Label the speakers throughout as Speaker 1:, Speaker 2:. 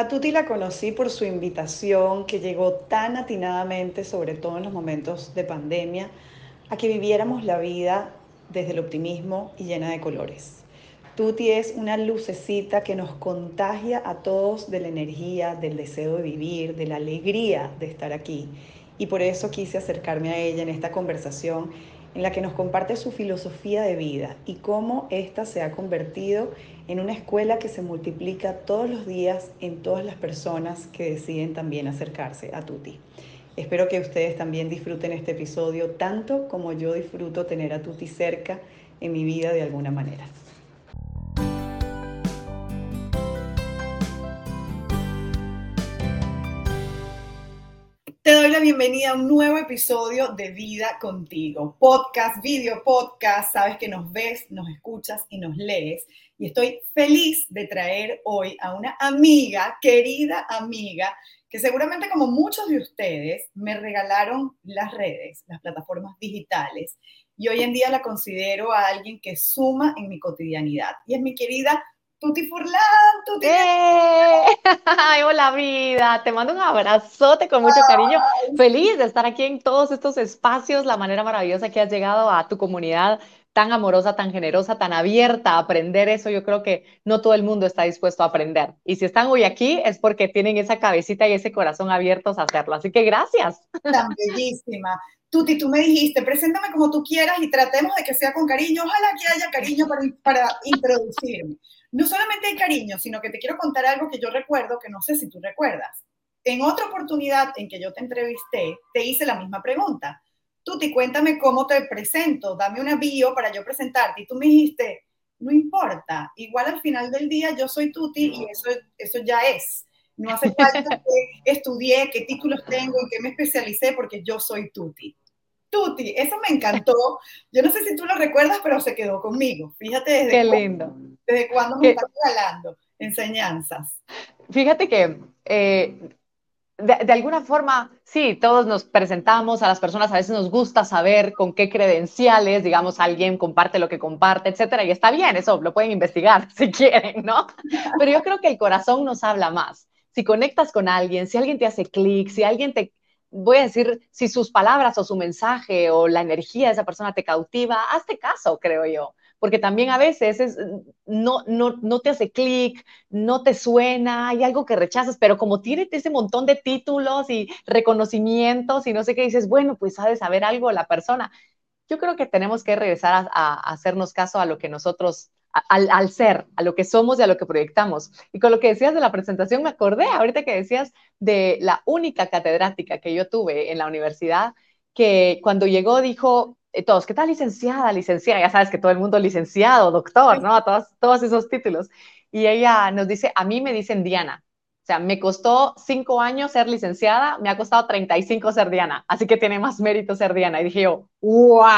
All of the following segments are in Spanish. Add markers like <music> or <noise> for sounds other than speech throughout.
Speaker 1: A Tuti la conocí por su invitación que llegó tan atinadamente, sobre todo en los momentos de pandemia, a que viviéramos la vida desde el optimismo y llena de colores. Tuti es una lucecita que nos contagia a todos de la energía, del deseo de vivir, de la alegría de estar aquí. Y por eso quise acercarme a ella en esta conversación en la que nos comparte su filosofía de vida y cómo ésta se ha convertido en una escuela que se multiplica todos los días en todas las personas que deciden también acercarse a Tuti. Espero que ustedes también disfruten este episodio tanto como yo disfruto tener a Tuti cerca en mi vida de alguna manera. Te doy la bienvenida a un nuevo episodio de Vida Contigo, podcast, video podcast, sabes que nos ves, nos escuchas y nos lees. Y estoy feliz de traer hoy a una amiga, querida amiga, que seguramente como muchos de ustedes me regalaron las redes, las plataformas digitales. Y hoy en día la considero a alguien que suma en mi cotidianidad. Y es mi querida Tuti Furlan, Tuti.
Speaker 2: ¡Eh! <laughs> ¡Ay, hola vida! Te mando un abrazote con mucho cariño. Feliz de estar aquí en todos estos espacios, la manera maravillosa que has llegado a tu comunidad tan amorosa, tan generosa, tan abierta a aprender eso. Yo creo que no todo el mundo está dispuesto a aprender. Y si están hoy aquí es porque tienen esa cabecita y ese corazón abiertos a hacerlo. Así que gracias.
Speaker 1: Tan bellísima. Tuti, tú me dijiste, preséntame como tú quieras y tratemos de que sea con cariño. Ojalá que haya cariño para, para introducirme no solamente hay cariño, sino que te quiero contar algo que yo recuerdo, que no sé si tú recuerdas. En otra oportunidad en que yo te entrevisté, te hice la misma pregunta. Tuti, cuéntame cómo te presento, dame una bio para yo presentarte. Y tú me dijiste, no importa, igual al final del día yo soy Tuti y eso, eso ya es. No hace falta <laughs> que estudié, qué títulos tengo, en qué me especialicé, porque yo soy Tuti. Tuti, eso me encantó. Yo no sé si tú lo recuerdas, pero se quedó conmigo. Fíjate desde,
Speaker 2: Qué lindo.
Speaker 1: desde cuándo me estás regalando enseñanzas.
Speaker 2: Fíjate que eh, de, alguna forma, sí, todos nos presentamos a las personas, a veces nos gusta saber con qué credenciales, digamos, alguien comparte lo que comparte, etcétera, y está bien, eso lo pueden investigar <laughs> si quieren, ¿no? Pero yo creo que el corazón nos habla más. Si conectas con alguien, si alguien te hace clic, si alguien te, voy a decir, si sus palabras o su mensaje o la energía de esa persona te cautiva, hazte caso, creo yo. Porque también a veces es, no, no, no te hace clic, no te suena, hay algo que rechazas, pero como tiene ese montón de títulos y reconocimientos y no sé qué dices, bueno, pues ha saber algo la persona. Yo creo que tenemos que regresar a hacernos caso a lo que nosotros al, ser, a lo que somos y a lo que proyectamos. Y con lo que decías de la presentación, me acordé ahorita que decías de la única catedrática que yo tuve en la universidad, que cuando llegó dijo, eh, todos, ¿qué tal licenciada, licenciada? Ya sabes que todo el mundo licenciado, doctor, ¿no? Todos, todos esos títulos. Y ella nos dice, a mí me dicen Diana, sea, me costó cinco años ser licenciada, me ha costado 35 ser Diana, así que tiene más mérito ser Diana. Y dije yo, ¡wow!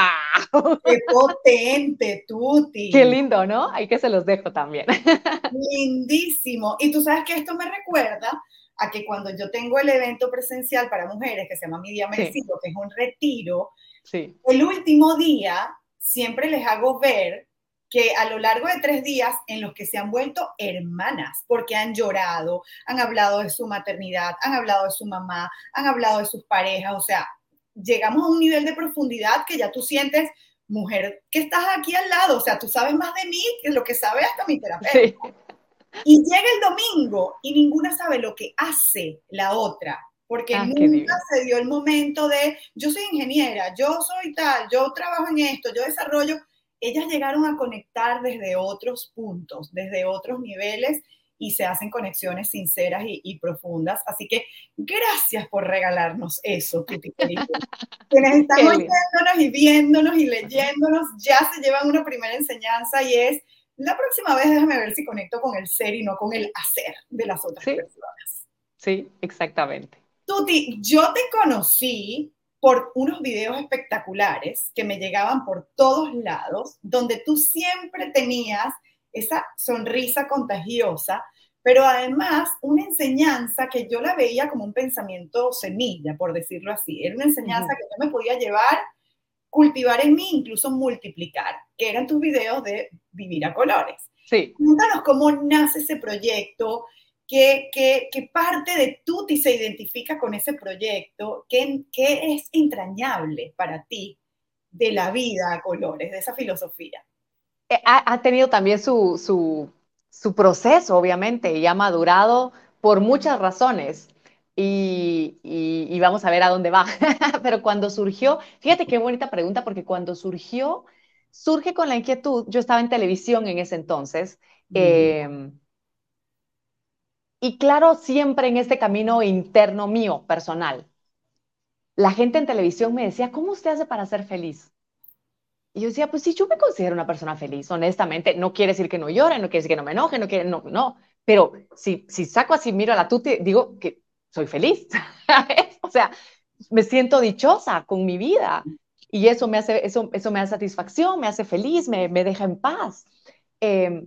Speaker 2: <laughs>
Speaker 1: ¡Qué potente, Tuti!
Speaker 2: Qué lindo, ¿no? Ahí que se los dejo también. <laughs>
Speaker 1: Lindísimo. Y tú sabes que esto me recuerda a que cuando yo tengo el evento presencial para mujeres, que se llama Mi Día Merecido, que es un retiro, sí. el último día siempre les hago ver que a lo largo de tres días en los que se han vuelto hermanas, porque han llorado, han hablado de su maternidad, han hablado de su mamá, han hablado de sus parejas, o sea, llegamos a un nivel de profundidad que ya tú sientes, mujer, que estás aquí al lado, o sea, tú sabes más de mí que lo que sabe hasta mi terapeuta. Y llega el domingo y ninguna sabe lo que hace la otra, porque ah, nunca se dio el momento de, yo soy ingeniera, yo soy tal, yo trabajo en esto, yo desarrollo, ellas llegaron a conectar desde otros puntos, desde otros niveles y se hacen conexiones sinceras y, profundas. Así que gracias por regalarnos eso, Tuti <laughs> Quienes están oyéndonos y viéndonos y leyéndonos ya se llevan una primera enseñanza y es, la próxima vez déjame ver si conecto con el ser y no con el hacer de las otras personas.
Speaker 2: Sí, exactamente.
Speaker 1: Tuti, yo te conocí por unos videos espectaculares que me llegaban por todos lados, donde tú siempre tenías esa sonrisa contagiosa, pero además una enseñanza que yo la veía como un pensamiento semilla, por decirlo así. Era una enseñanza que yo me podía llevar, cultivar en mí, incluso multiplicar, que eran tus videos de vivir a colores.
Speaker 2: Sí.
Speaker 1: Cuéntanos cómo nace ese proyecto, ¿Qué, qué, qué parte de Tuti se identifica con ese proyecto? ¿Qué, ¿Qué es entrañable para ti de la vida a colores, de esa filosofía?
Speaker 2: Eh, ha, ha tenido también su, su, su, proceso, obviamente, y ha madurado por muchas razones. Y, y, y, vamos a ver a dónde va. <laughs> Pero cuando surgió, fíjate qué bonita pregunta, porque cuando surgió, surge con la inquietud, yo estaba en televisión en ese entonces, eh, y claro, siempre en este camino interno mío, personal, la gente en televisión me decía, ¿cómo usted hace para ser feliz? Y yo decía, pues sí, yo me considero una persona feliz, honestamente. No quiere decir que no llore, no quiere decir que no me enoje, no quiere, no, no. Pero si, si saco así, miro a la tuti, digo que soy feliz. <laughs> o sea, me siento dichosa con mi vida. Y eso me hace, eso, eso me da satisfacción, me hace feliz, me, me deja en paz. Eh,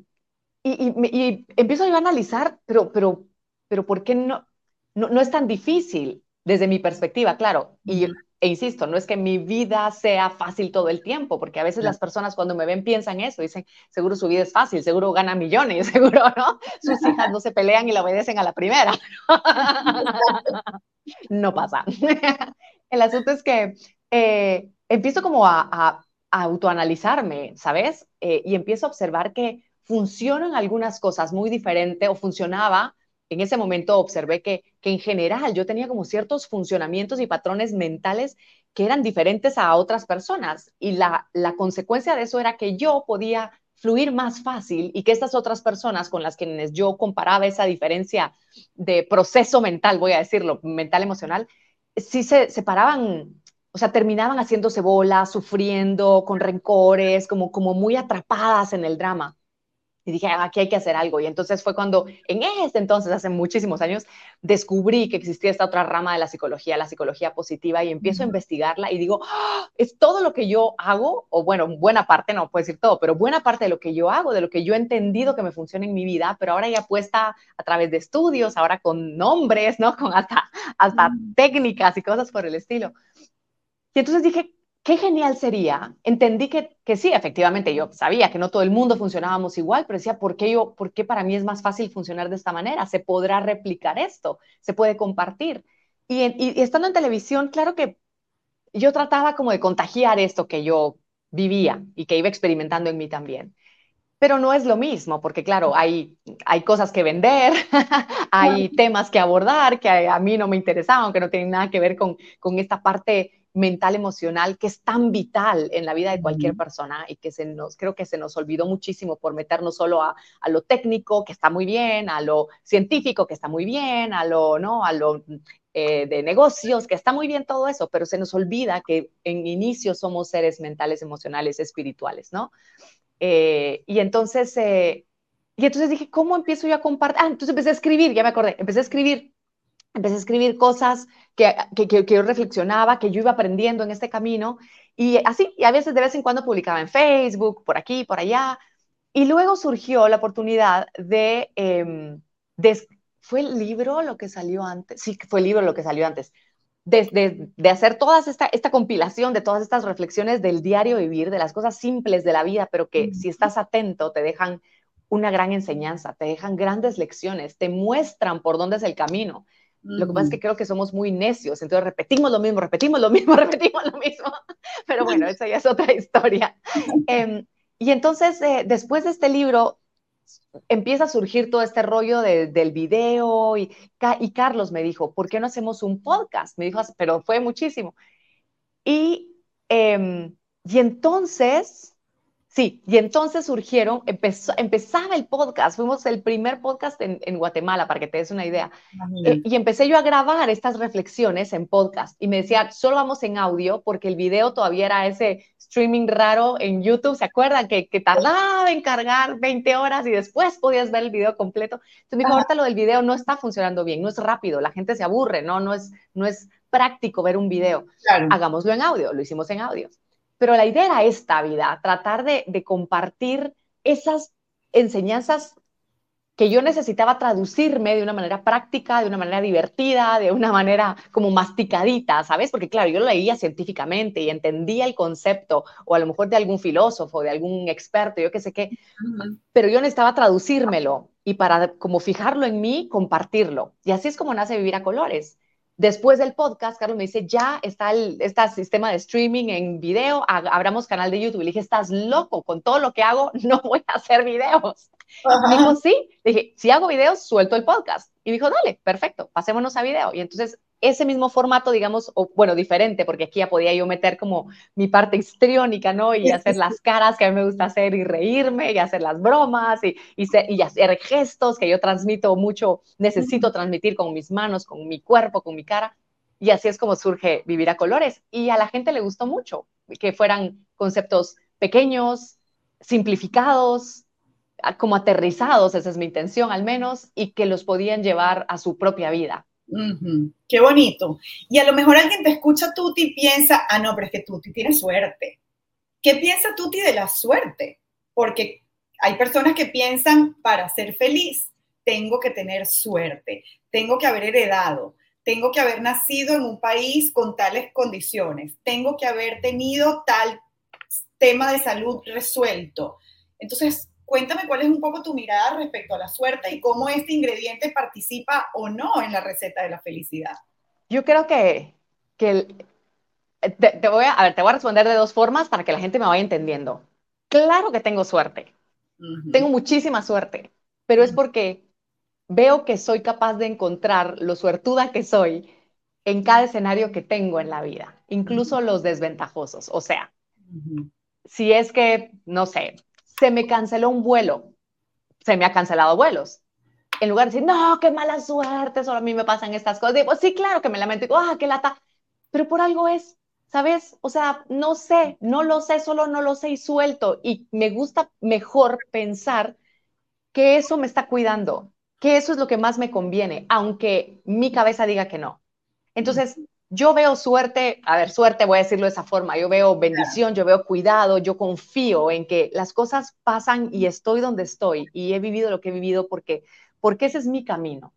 Speaker 2: y, empiezo yo a analizar, pero, pero, pero ¿por qué no, no, es tan difícil desde mi perspectiva? Claro, y, e insisto, no es que mi vida sea fácil todo el tiempo, porque a veces las personas cuando me ven piensan eso, dicen, seguro su vida es fácil, seguro gana millones, <laughs> seguro, ¿no? Sus hijas no se pelean y la obedecen a la primera. <laughs> no pasa. <laughs> El asunto es que eh, empiezo como a, a, autoanalizarme, ¿sabes? Eh, y empiezo a observar que funcionan algunas cosas muy diferentes o funcionaba, en ese momento observé que, que en general yo tenía como ciertos funcionamientos y patrones mentales que eran diferentes a otras personas y la, la consecuencia de eso era que yo podía fluir más fácil y que estas otras personas con las quienes yo comparaba esa diferencia de proceso mental, voy a decirlo, mental emocional, sí se separaban, o sea, terminaban haciéndose bolas, sufriendo, con rencores, como, como muy atrapadas en el drama y dije, ah, aquí hay que hacer algo. Y entonces fue cuando, en este entonces, hace muchísimos años, descubrí que existía esta otra rama de la psicología, la psicología positiva, y empiezo a investigarla y digo, ¡Ah! es todo lo que yo hago, o bueno, buena parte, no puedo decir todo, pero buena parte de lo que yo hago, de lo que yo he entendido que me funciona en mi vida, pero ahora ya puesta a través de estudios, ahora con nombres, ¿no? <laughs> Con hasta, hasta técnicas y cosas por el estilo. Y entonces dije, qué genial sería. Entendí que, que, sí, efectivamente, yo sabía que no todo el mundo funcionábamos igual, pero decía, ¿por qué, yo, ¿por qué para mí es más fácil funcionar de esta manera? Se podrá replicar esto, se puede compartir. Y, y, estando en televisión, claro que yo trataba como de contagiar esto que yo vivía y que iba experimentando en mí también. Pero no es lo mismo, porque claro, hay, hay cosas que vender, <laughs> hay temas que abordar que a, a, mí no me interesaban, que no tienen nada que ver con, con esta parte mental, emocional, que es tan vital en la vida de cualquier persona y que se nos, creo que se nos olvidó muchísimo por meternos solo a, a, lo técnico, que está muy bien, a lo científico, que está muy bien, a lo, ¿no? A lo eh, de negocios, que está muy bien todo eso, pero se nos olvida que en inicio somos seres mentales, emocionales, espirituales, ¿no? Eh, y entonces, eh, y entonces dije, ¿cómo empiezo yo a compartir? Ah, entonces empecé a escribir, ya me acordé, empecé a escribir empecé a escribir cosas que, que, que, yo reflexionaba, que yo iba aprendiendo en este camino, y así, y a veces de vez en cuando publicaba en Facebook, por aquí, por allá, y luego surgió la oportunidad de, eh, de ¿fue el libro lo que salió antes? Sí, fue el libro lo que salió antes, de, de, de hacer toda esta, esta compilación de todas estas reflexiones del diario vivir, de las cosas simples de la vida, pero que si estás atento te dejan una gran enseñanza, te dejan grandes lecciones, te muestran por dónde es el camino. Lo que pasa es que creo que somos muy necios, entonces repetimos lo mismo, repetimos lo mismo, <laughs> repetimos lo mismo. Pero bueno, esa ya es otra <laughs> historia. Eh, y entonces, eh, después de este libro, empieza a surgir todo este rollo de, del video y, y, Carlos me dijo, ¿por qué no hacemos un podcast? Me dijo, pero fue muchísimo. Y, eh, y entonces Sí, y entonces surgieron, empezó, empezaba el podcast, fuimos el primer podcast en, en Guatemala, para que te des una idea. Eh, y empecé yo a grabar estas reflexiones en podcast y me decía, solo vamos en audio porque el video todavía era ese streaming raro en YouTube, ¿se acuerdan? Que, que tardaba en cargar 20 horas y después podías ver el video completo. Entonces me dijo, ahorita lo del video no está funcionando bien, no es rápido, la gente se aburre, no, no, es, no es práctico ver un video. Claro. Hagámoslo en audio, lo hicimos en audio. Pero la idea era esta vida, tratar de, de compartir esas enseñanzas que yo necesitaba traducirme de una manera práctica, de una manera divertida, de una manera como masticadita, ¿sabes? Porque claro, yo lo leía científicamente y entendía el concepto, o a lo mejor de algún filósofo, de algún experto, yo qué sé qué, pero yo necesitaba traducírmelo y para como fijarlo en mí, compartirlo. Y así es como nace Vivir a Colores. Después del podcast, Carlos me dice, ya está el este sistema de streaming en video, abramos canal de YouTube. Le dije, estás loco, con todo lo que hago, <laughs> no voy a hacer videos. Me dijo, sí. Le dije, si hago videos, suelto el podcast. Y dijo, dale, perfecto, pasémonos a video. Y entonces ese mismo formato, digamos, o, bueno, diferente, porque aquí ya podía yo meter como mi parte histriónica, ¿no? Y hacer las caras que a mí me gusta hacer y reírme y hacer las bromas y, y, hacer gestos que yo transmito mucho, necesito transmitir con mis manos, con mi cuerpo, con mi cara. Y así es como surge Vivir a Colores. Y a la gente le gustó mucho que fueran conceptos pequeños, simplificados, como aterrizados, esa es mi intención al menos, y que los podían llevar a su propia vida.
Speaker 1: Qué bonito. Y a lo mejor alguien te escucha Tuti y piensa, ah, no, pero es que Tuti tiene suerte. ¿Qué piensa Tuti de la suerte? Porque hay personas que piensan, para ser feliz, tengo que tener suerte, tengo que haber heredado, tengo que haber nacido en un país con tales condiciones, tengo que haber tenido tal tema de salud resuelto. Entonces, Cuéntame cuál es un poco tu mirada respecto a la suerte y cómo este ingrediente participa o no en la receta de la felicidad.
Speaker 2: Yo creo que, que te, voy a, a, ver, te voy a responder de dos formas para que la gente me vaya entendiendo. Claro que tengo suerte. Tengo muchísima suerte, pero es porque veo que soy capaz de encontrar lo suertuda que soy en cada escenario que tengo en la vida, incluso los desventajosos. O sea, si es que, no sé, se me canceló un vuelo, se me ha cancelado vuelos. En lugar de decir, no, qué mala suerte, solo a mí me pasan estas cosas, digo, sí, claro que me lamento, digo, ah, qué lata, pero por algo es, ¿sabes? O sea, no sé, no lo sé, solo no lo sé y suelto. Y me gusta mejor pensar que eso me está cuidando, que eso es lo que más me conviene, aunque mi cabeza diga que no. Entonces, yo veo suerte, a ver, suerte voy a decirlo de esa forma, yo veo bendición, yo veo cuidado, yo confío en que las cosas pasan y estoy donde estoy y he vivido lo que he vivido porque, porque ese es mi camino.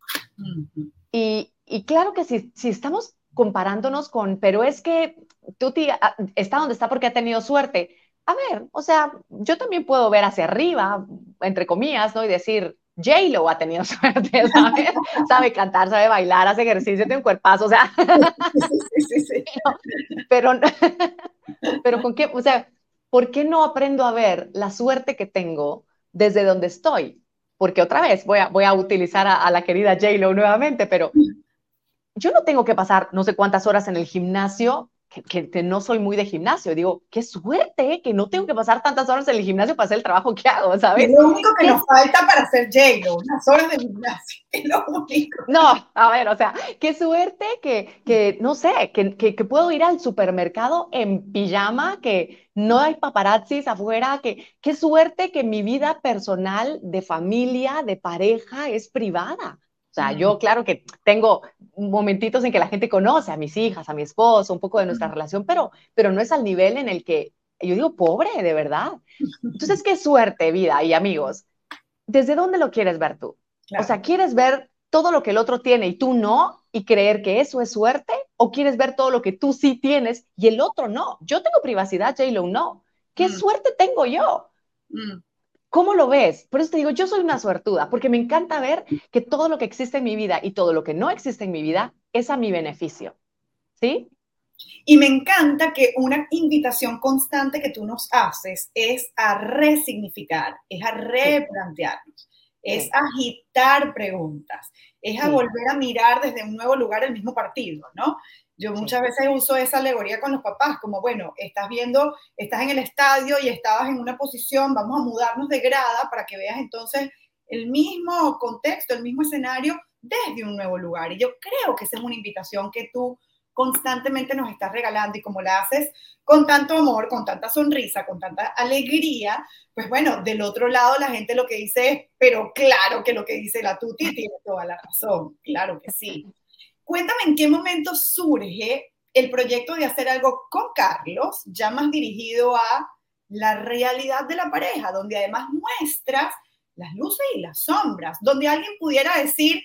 Speaker 2: y, y, claro que si, si estamos comparándonos con, pero es que tú ah, está donde está porque ha tenido suerte. A ver, o sea, yo también puedo ver hacia arriba, entre comillas, ¿no? Y decir, J-Lo ha tenido <laughs> suerte, ¿sabes? sabe cantar, sabe bailar, hace ejercicio, tiene un cuerpazo, o sea. <laughs> Sí, sí, sí, <laughs> pero, pero, con qué, o sea, ¿por qué no aprendo a ver la suerte que tengo desde donde estoy? Porque otra vez voy a, voy a utilizar a, a la querida J-Lo nuevamente, pero yo no tengo que pasar no sé cuántas horas en el gimnasio que, no soy muy de gimnasio. Digo, qué suerte que no tengo que pasar tantas horas en el gimnasio para hacer el trabajo que hago, ¿sabes?
Speaker 1: Es lo único que nos falta para hacer J-Lo, unas horas de gimnasio. <laughs> Es lo único.
Speaker 2: No, a ver, o sea, qué suerte que, que no sé, que, que, que, puedo ir al supermercado en pijama, que no hay paparazzis afuera, que qué suerte que mi vida personal de familia, de pareja es privada. O sea, yo claro que tengo momentitos en que la gente conoce a mis hijas, a mi esposo, un poco de nuestra relación, pero, pero no es al nivel en el que yo digo, pobre, de verdad. Entonces, qué suerte, vida y amigos. ¿Desde dónde lo quieres ver tú? O sea, ¿quieres ver todo lo que el otro tiene y tú no y creer que eso es suerte? ¿O quieres ver todo lo que tú sí tienes y el otro no? Yo tengo privacidad, J-Lo no. ¿Qué mm. suerte tengo yo? Mm. ¿Cómo lo ves? Por eso te digo, yo soy una suertuda, porque me encanta ver que todo lo que existe en mi vida y todo lo que no existe en mi vida es a mi beneficio. ¿Sí?
Speaker 1: Y me encanta que una invitación constante que tú nos haces es a resignificar, es a replantearnos, es a agitar preguntas, es a volver a mirar desde un nuevo lugar el mismo partido, ¿no? Yo muchas veces uso esa alegoría con los papás, como, bueno, estás viendo, estás en el estadio y estabas en una posición, vamos a mudarnos de grada para que veas entonces el mismo contexto, el mismo escenario desde un nuevo lugar. Y yo creo que esa es una invitación que tú constantemente nos estás regalando y como la haces con tanto amor, con tanta sonrisa, con tanta alegría, pues bueno, del otro lado la gente lo que dice es, pero claro que lo que dice la Tuti tiene toda la razón, claro que sí. Cuéntame en qué momento surge el proyecto de hacer algo con Carlos, ya más dirigido a la realidad de la pareja, donde además muestras las luces y las sombras, donde alguien pudiera decir,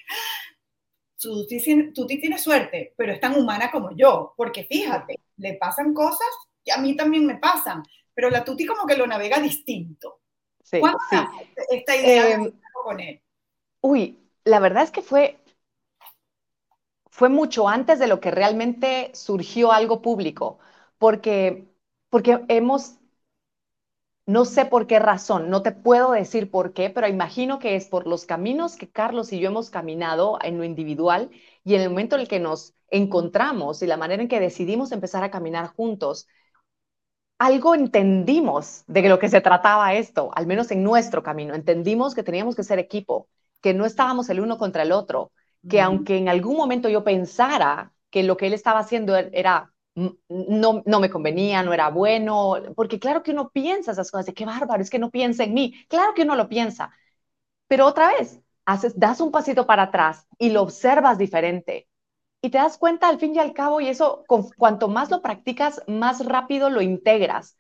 Speaker 1: tú, tú tienes suerte, pero es tan humana como yo, porque fíjate, le pasan cosas que a mí también me pasan, pero la Tuti como que lo navega distinto.
Speaker 2: Sí,
Speaker 1: sí. esta idea
Speaker 2: eh, con él? Uy, la verdad es que fue, fue mucho antes de lo que realmente surgió algo público, porque, porque hemos no sé por qué razón, no te puedo decir por qué, pero imagino que es por los caminos que Carlos y yo hemos caminado en lo individual y en el momento en el que nos encontramos y la manera en que decidimos empezar a caminar juntos, algo entendimos de lo que se trataba esto, al menos en nuestro camino. Entendimos que teníamos que ser equipo, que no estábamos el uno contra el otro, que aunque en algún momento yo pensara que lo que él estaba haciendo era no, no me convenía, no era bueno, porque claro que uno piensa esas cosas, de qué bárbaro, es que no piensa en mí, claro que uno lo piensa, pero otra vez, haces, das un pasito para atrás y lo observas diferente. Y te das cuenta al fin y al cabo y eso, cuanto más lo practicas, más rápido lo integras.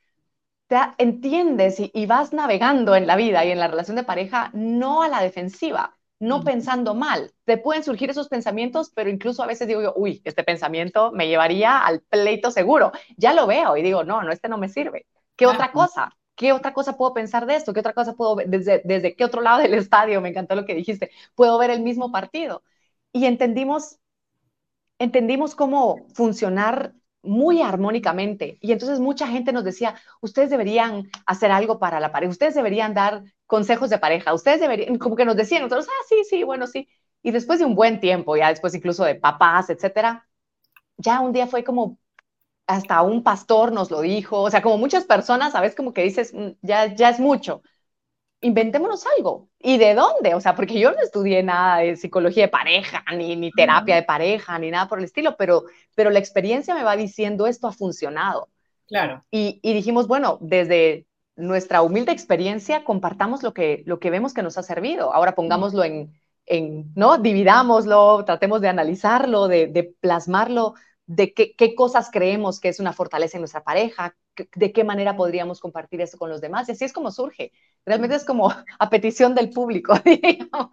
Speaker 2: Te entiendes y, y vas navegando en la vida y en la relación de pareja, no a la defensiva, no pensando mal. Te pueden surgir esos pensamientos, pero incluso a veces digo yo, uy, este pensamiento me llevaría al pleito seguro. Ya lo veo y digo, no, no, este no me sirve. ¿Qué otra cosa? ¿Qué otra cosa puedo pensar de esto? ¿Qué otra cosa puedo ver? Desde, desde qué otro lado del <laughs> estadio? Me encantó lo que dijiste. Puedo ver el mismo partido. Y entendimos, entendimos cómo funcionar muy armónicamente. Y entonces mucha gente nos decía, ustedes deberían hacer algo para la pareja, ustedes deberían dar consejos de pareja, ustedes deberían, como que nos decían nosotros, ah, sí, sí, bueno, sí. Y después de un buen tiempo, ya después incluso de papás, etcétera, ya un día fue como, hasta un pastor nos lo dijo, o sea, como muchas personas, a veces como que dices, mm, ya, ya es mucho inventémonos algo. ¿Y de dónde? O sea, porque yo no estudié nada de psicología de pareja, ni, ni terapia de pareja, ni nada por el estilo, pero, pero la experiencia me va diciendo esto ha funcionado.
Speaker 1: Claro.
Speaker 2: Y, y, dijimos, bueno, desde nuestra humilde experiencia, compartamos lo que, lo que vemos que nos ha servido. Ahora pongámoslo en, en ¿no? Dividámoslo, tratemos de analizarlo, de, de plasmarlo de qué, qué, cosas creemos que es una fortaleza en nuestra pareja, de qué manera podríamos compartir eso con los demás. Y así es como surge. Realmente es como <laughs> a petición del público, <laughs> digamos.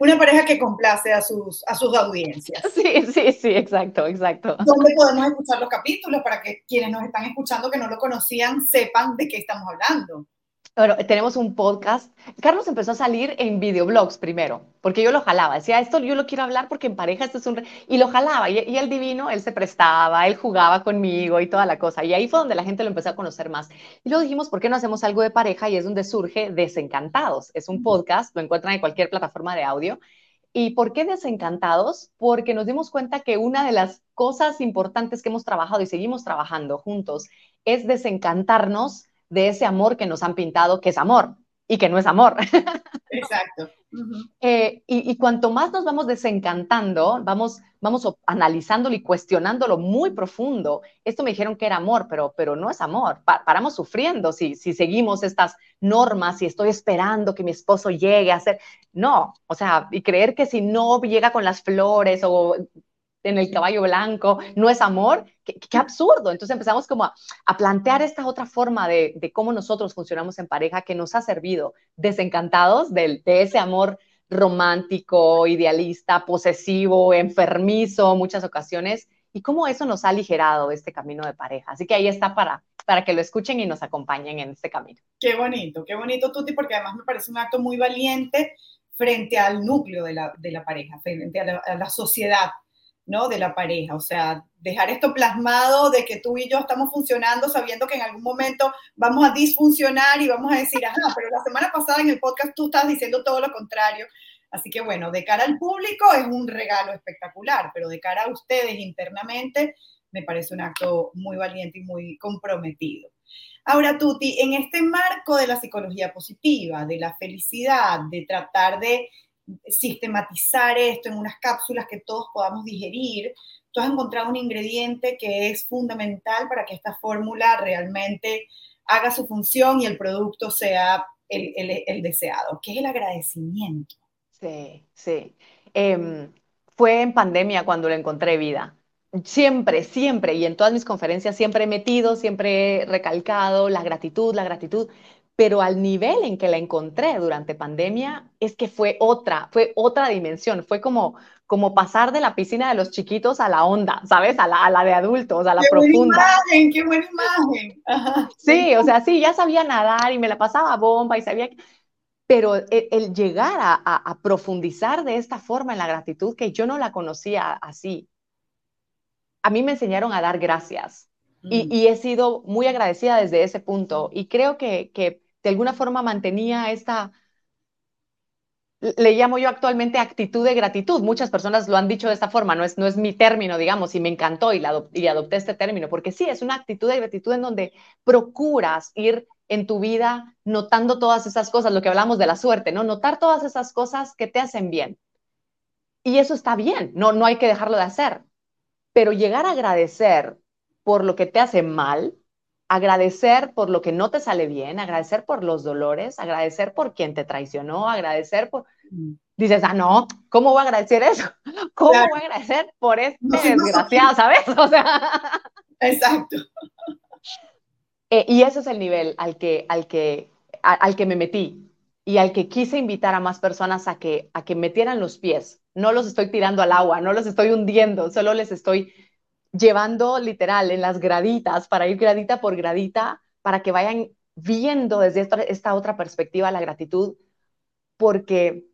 Speaker 1: Una pareja que complace a sus, a sus audiencias.
Speaker 2: Sí, sí, sí, exacto, exacto.
Speaker 1: ¿Dónde podemos escuchar los capítulos para que quienes nos están escuchando que no lo conocían sepan de qué estamos hablando?
Speaker 2: Bueno, tenemos un podcast. Carlos empezó a salir en videoblogs primero, porque yo lo jalaba. Decía, esto yo lo quiero hablar porque en pareja esto es un... Y lo jalaba. Y, y, el divino, él se prestaba, él jugaba conmigo y toda la cosa. Y ahí fue donde la gente lo empezó a conocer más. Y luego dijimos, ¿por qué no hacemos algo de pareja? Y es donde surge Desencantados. Es un podcast, lo encuentran en cualquier plataforma de audio. ¿Y por qué Desencantados? Porque nos dimos cuenta que una de las cosas importantes que hemos trabajado y seguimos trabajando juntos es desencantarnos de ese amor que nos han pintado que es amor y que no es amor. <laughs>
Speaker 1: Exacto.
Speaker 2: Eh, y, cuanto más nos vamos desencantando, vamos, vamos analizándolo y cuestionándolo muy profundo. Esto me dijeron que era amor, pero, pero no es amor. paramos sufriendo si, si seguimos estas normas y estoy esperando que mi esposo llegue a ser. No, o sea, y creer que si no llega con las flores o en el caballo blanco, no es amor, qué, absurdo. Entonces empezamos como a, plantear esta otra forma de, cómo nosotros funcionamos en pareja que nos ha servido, desencantados de, ese amor romántico, idealista, posesivo, enfermizo, muchas ocasiones, y cómo eso nos ha aligerado este camino de pareja. Así que ahí está para, para que lo escuchen y nos acompañen en este camino.
Speaker 1: Qué bonito, qué bonito, Tuti, porque además me parece un acto muy valiente frente al núcleo de la pareja, frente a la sociedad ¿no? De la pareja, o sea, dejar esto plasmado de que tú y yo estamos funcionando sabiendo que en algún momento vamos a disfuncionar y vamos a decir, ajá, pero la semana pasada en el podcast tú estabas diciendo todo lo contrario. Así que bueno, de cara al público es un regalo espectacular, pero de cara a ustedes internamente me parece un acto muy valiente y muy comprometido. Ahora, Tuti, en este marco de la psicología positiva, de la felicidad, de tratar de sistematizar esto en unas cápsulas que todos podamos digerir, tú has encontrado un ingrediente que es fundamental para que esta fórmula realmente haga su función y el producto sea el, deseado, que es el agradecimiento.
Speaker 2: Sí, sí. Em, fue en pandemia cuando le encontré vida. Siempre, siempre, y en todas mis conferencias siempre he metido, siempre he recalcado la gratitud, la gratitud, pero al nivel en que la encontré durante pandemia es que fue otra, fue otra dimensión, fue como, como pasar de la piscina de los chiquitos a la onda, ¿sabes? A la, a la de adultos, a la
Speaker 1: qué
Speaker 2: profunda.
Speaker 1: Buena imagen, ¡Qué buena imagen!
Speaker 2: Sí, o sea, sí, ya sabía nadar y me la pasaba bomba y sabía... Pero el, llegar a, a, profundizar de esta forma en la gratitud, que yo no la conocía así, a mí me enseñaron a dar gracias. Y, mm. y, he sido muy agradecida desde ese punto. Y creo que, que de alguna forma mantenía esta, le llamo yo actualmente actitud de gratitud. Muchas personas lo han dicho de esta forma, no es, no es mi término, digamos, y me encantó y, la, y adopté este término, porque sí, es una actitud de gratitud en donde procuras ir en tu vida notando todas esas cosas, lo que hablamos de la suerte, ¿no? Notar todas esas cosas que te hacen bien. Y eso está bien, no, no hay que dejarlo de hacer. Pero llegar a agradecer por lo que te hace mal, agradecer por lo que no te sale bien, agradecer por los dolores, agradecer por quien te traicionó, agradecer por... Mm. Dices, ah, no, ¿cómo voy a agradecer eso? <laughs> ¿Cómo voy a agradecer por este desgraciado, sabes? <laughs> O sea...
Speaker 1: Exacto. <laughs>
Speaker 2: Eh, y ese es el nivel al que, al, que, al que me metí y al que quise invitar a más personas a que, a que metieran los pies. No los estoy tirando al agua, no los estoy hundiendo, solo les estoy llevando literal en las graditas, para ir gradita por gradita, para que vayan viendo desde esta, otra perspectiva la gratitud, porque,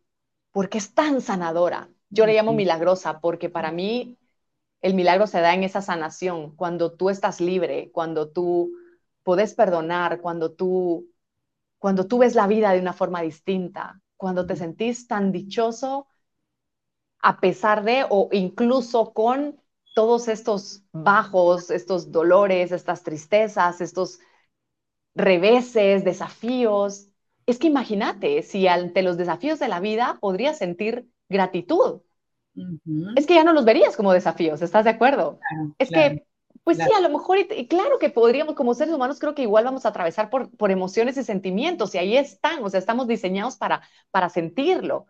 Speaker 2: porque es tan sanadora. Yo le llamo milagrosa, porque para mí el milagro se da en esa sanación, cuando tú estás libre, cuando tú puedes perdonar, cuando tú, cuando tú ves la vida de una forma distinta, cuando te sentís tan dichoso a pesar de o incluso con todos estos bajos, estos dolores, estas tristezas, estos reveses, desafíos. Es que imagínate, si ante los desafíos de la vida podrías sentir gratitud. Es que ya no los verías como desafíos, ¿estás de acuerdo? es que, pues sí, a lo mejor, y, claro que podríamos, como seres humanos, creo que igual vamos a atravesar por, por emociones y sentimientos, y ahí están, o sea, estamos diseñados para, para sentirlo.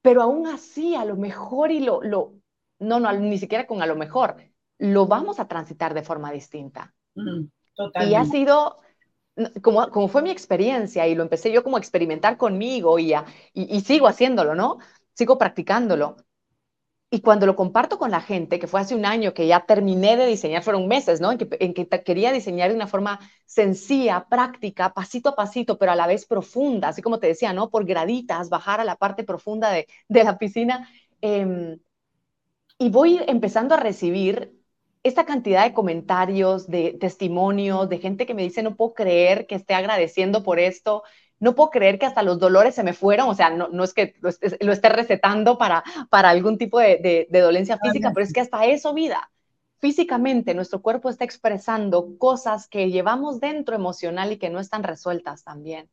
Speaker 2: Pero aún así, a lo mejor y lo, lo, no, no, ni siquiera con a lo mejor, lo vamos a transitar de forma distinta. Mm, y ha sido, como, como fue mi experiencia y lo empecé yo como a experimentar conmigo y, y, sigo haciéndolo, ¿no? Sigo practicándolo. Y cuando lo comparto con la gente, que fue hace un año que ya terminé de diseñar, fueron meses, ¿no? En que, en que quería diseñar de una forma sencilla, práctica, pasito a pasito, pero a la vez profunda, así como te decía, ¿no? Por graditas, bajar a la parte profunda de, de la piscina. Eh, y voy empezando a recibir esta cantidad de comentarios, de testimonios, de gente que me dice, no puedo creer que esté agradeciendo por esto, no puedo creer que hasta los dolores se me fueron, o sea, no, no es que lo esté, recetando para, para algún tipo de, de, dolencia física, pero es que hasta eso, vida, físicamente nuestro cuerpo está expresando cosas que llevamos dentro emocional y que no están resueltas también.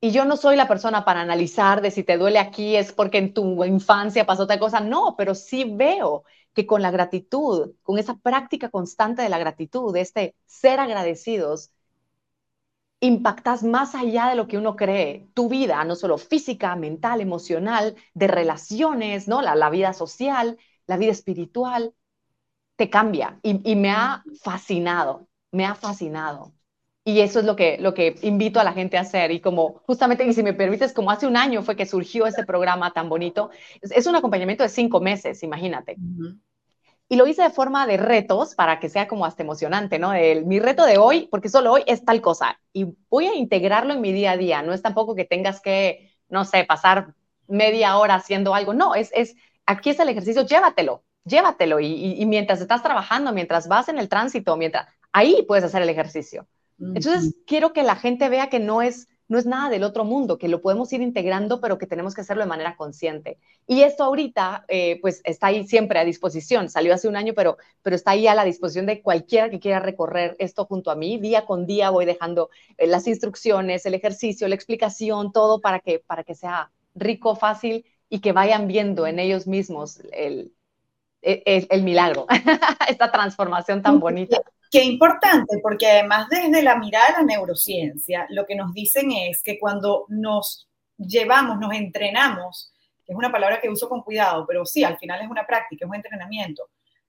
Speaker 2: Y yo no soy la persona para analizar de si te duele aquí es porque en tu infancia pasó otra cosa. No, pero sí veo que con la gratitud, con esa práctica constante de la gratitud, de este ser agradecidos, impactas más allá de lo que uno cree. Tu vida, no solo física, mental, emocional, de relaciones, ¿no? La, vida social, la vida espiritual, te cambia. Y me ha fascinado, me ha fascinado. Y eso es lo que, lo que invito a la gente a hacer. Y como justamente, y si me permites, como hace un año fue que surgió ese programa tan bonito, es, un acompañamiento de cinco meses, imagínate. Y lo hice de forma de retos para que sea como hasta emocionante, ¿no? El, mi reto de hoy, porque solo hoy es tal cosa, y voy a integrarlo en mi día a día. No es tampoco que tengas que, no sé, pasar media hora haciendo algo. No, es, es aquí es el ejercicio, llévatelo, llévatelo. Y, y mientras estás trabajando, mientras vas en el tránsito, mientras, ahí puedes hacer el ejercicio. Entonces, quiero que la gente vea que no es, no es nada del otro mundo, que lo podemos ir integrando, pero que tenemos que hacerlo de manera consciente. Y esto ahorita, eh, pues está ahí siempre a disposición. Salió hace un año, pero, pero está ahí a la disposición de cualquiera que quiera recorrer esto junto a mí. Día con día voy dejando eh, las instrucciones, el ejercicio, la explicación, todo para que, para que sea rico, fácil y que vayan viendo en ellos mismos el, el, el milagro, <laughs> esta transformación tan bonita.
Speaker 1: Qué importante, porque además desde la mirada de la neurociencia, lo que nos dicen es que cuando nos llevamos, nos entrenamos, que es una palabra que uso con cuidado, pero sí, al final es una práctica, es un entrenamiento,